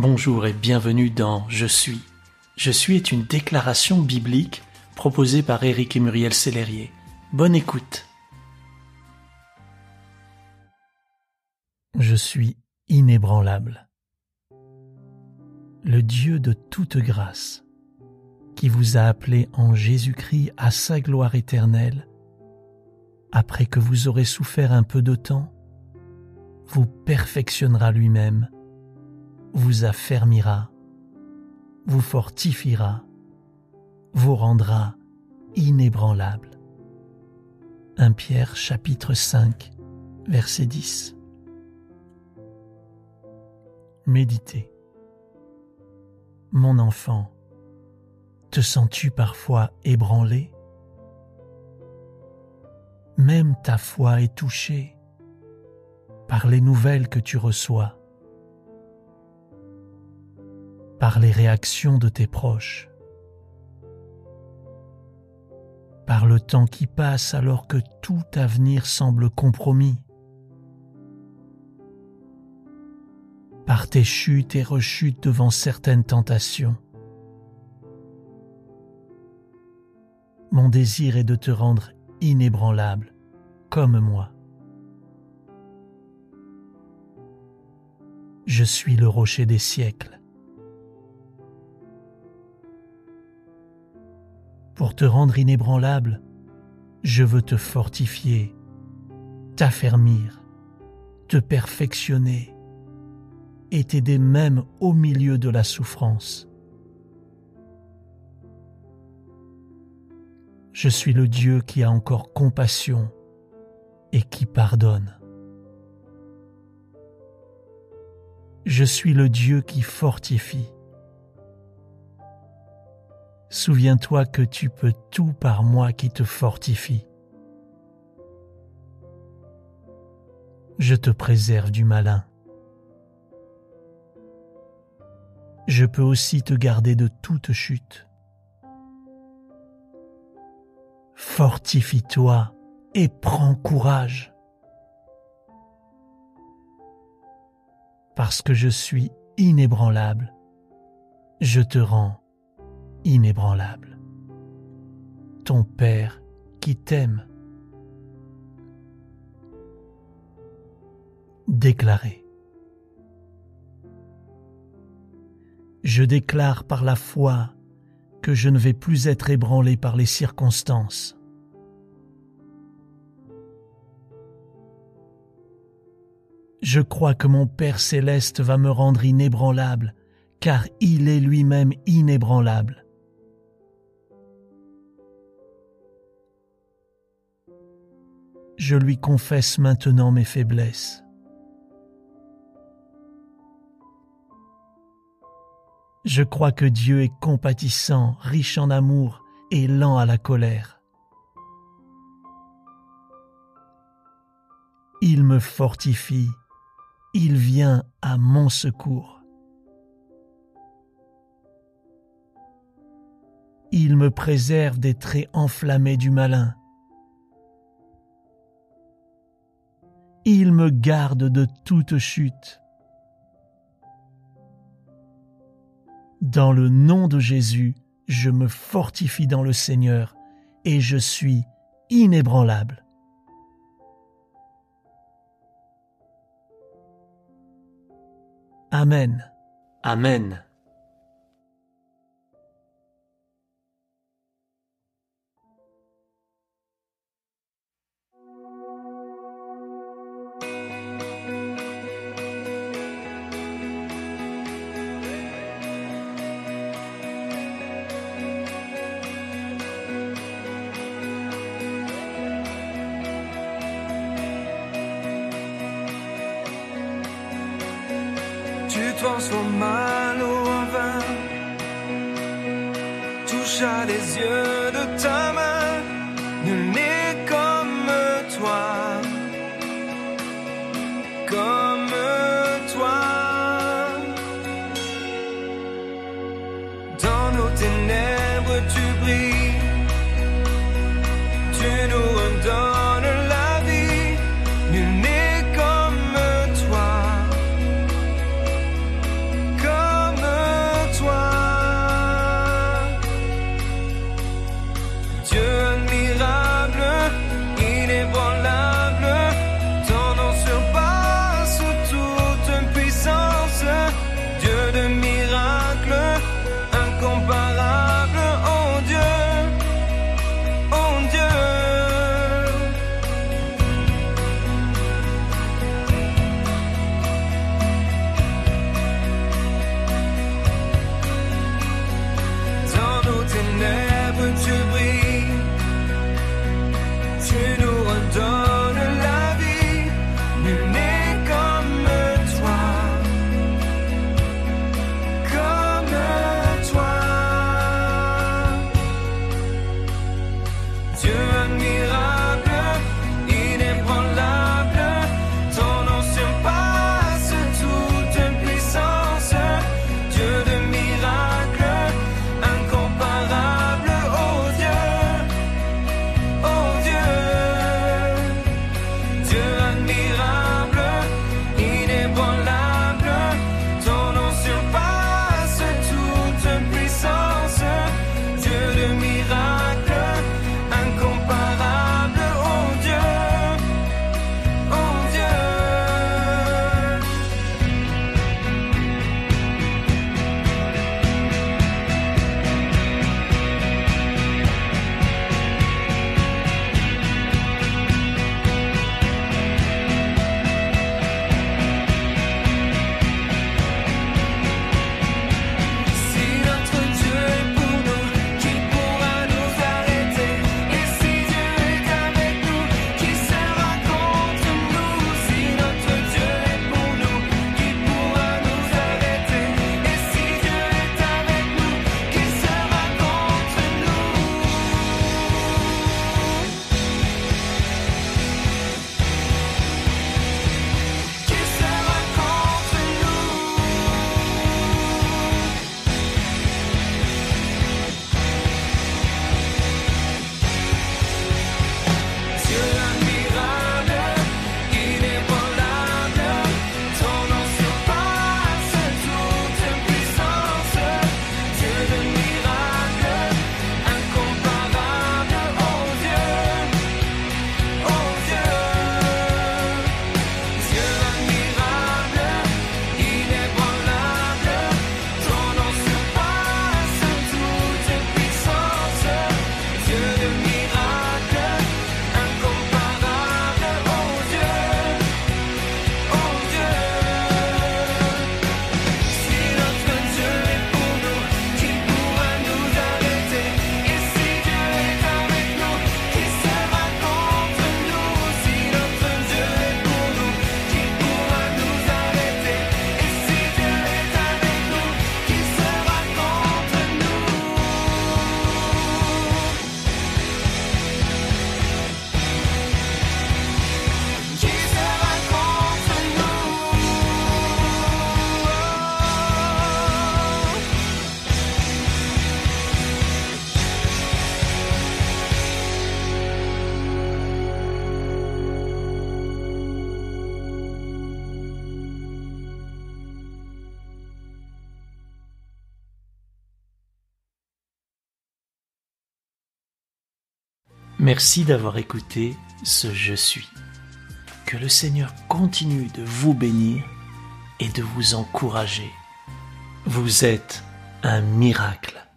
Bonjour et bienvenue dans Je suis. Je suis est une déclaration biblique proposée par Éric et Muriel Sellerier. Bonne écoute. Je suis inébranlable. Le Dieu de toute grâce, qui vous a appelé en Jésus-Christ à sa gloire éternelle, après que vous aurez souffert un peu de temps, vous perfectionnera lui-même vous affermira, vous fortifiera, vous rendra inébranlable. 1 Pierre chapitre 5 verset 10 Méditez. Mon enfant, te sens-tu parfois ébranlé? Même ta foi est touchée par les nouvelles que tu reçois par les réactions de tes proches, par le temps qui passe alors que tout avenir semble compromis, par tes chutes et rechutes devant certaines tentations. Mon désir est de te rendre inébranlable, comme moi. Je suis le rocher des siècles. Pour te rendre inébranlable, je veux te fortifier, t'affermir, te perfectionner et t'aider même au milieu de la souffrance. Je suis le Dieu qui a encore compassion et qui pardonne. Je suis le Dieu qui fortifie. Souviens-toi que tu peux tout par moi qui te fortifie. Je te préserve du malin. Je peux aussi te garder de toute chute. Fortifie-toi et prends courage. Parce que je suis inébranlable, je te rends inébranlable. Ton Père qui t'aime. Déclaré. Je déclare par la foi que je ne vais plus être ébranlé par les circonstances. Je crois que mon Père céleste va me rendre inébranlable, car il est lui-même inébranlable. Je lui confesse maintenant mes faiblesses. Je crois que Dieu est compatissant, riche en amour et lent à la colère. Il me fortifie, il vient à mon secours. Il me préserve des traits enflammés du malin. Il me garde de toute chute. Dans le nom de Jésus, je me fortifie dans le Seigneur et je suis inébranlable. Amen. Amen. Transforme mal au vin. Touche à les yeux de ta main, nul n'est comme toi, comme toi. Dans nos ténèbres, tu brilles, Merci d'avoir écouté ce Je suis. Que le Seigneur continue de vous bénir et de vous encourager. Vous êtes un miracle.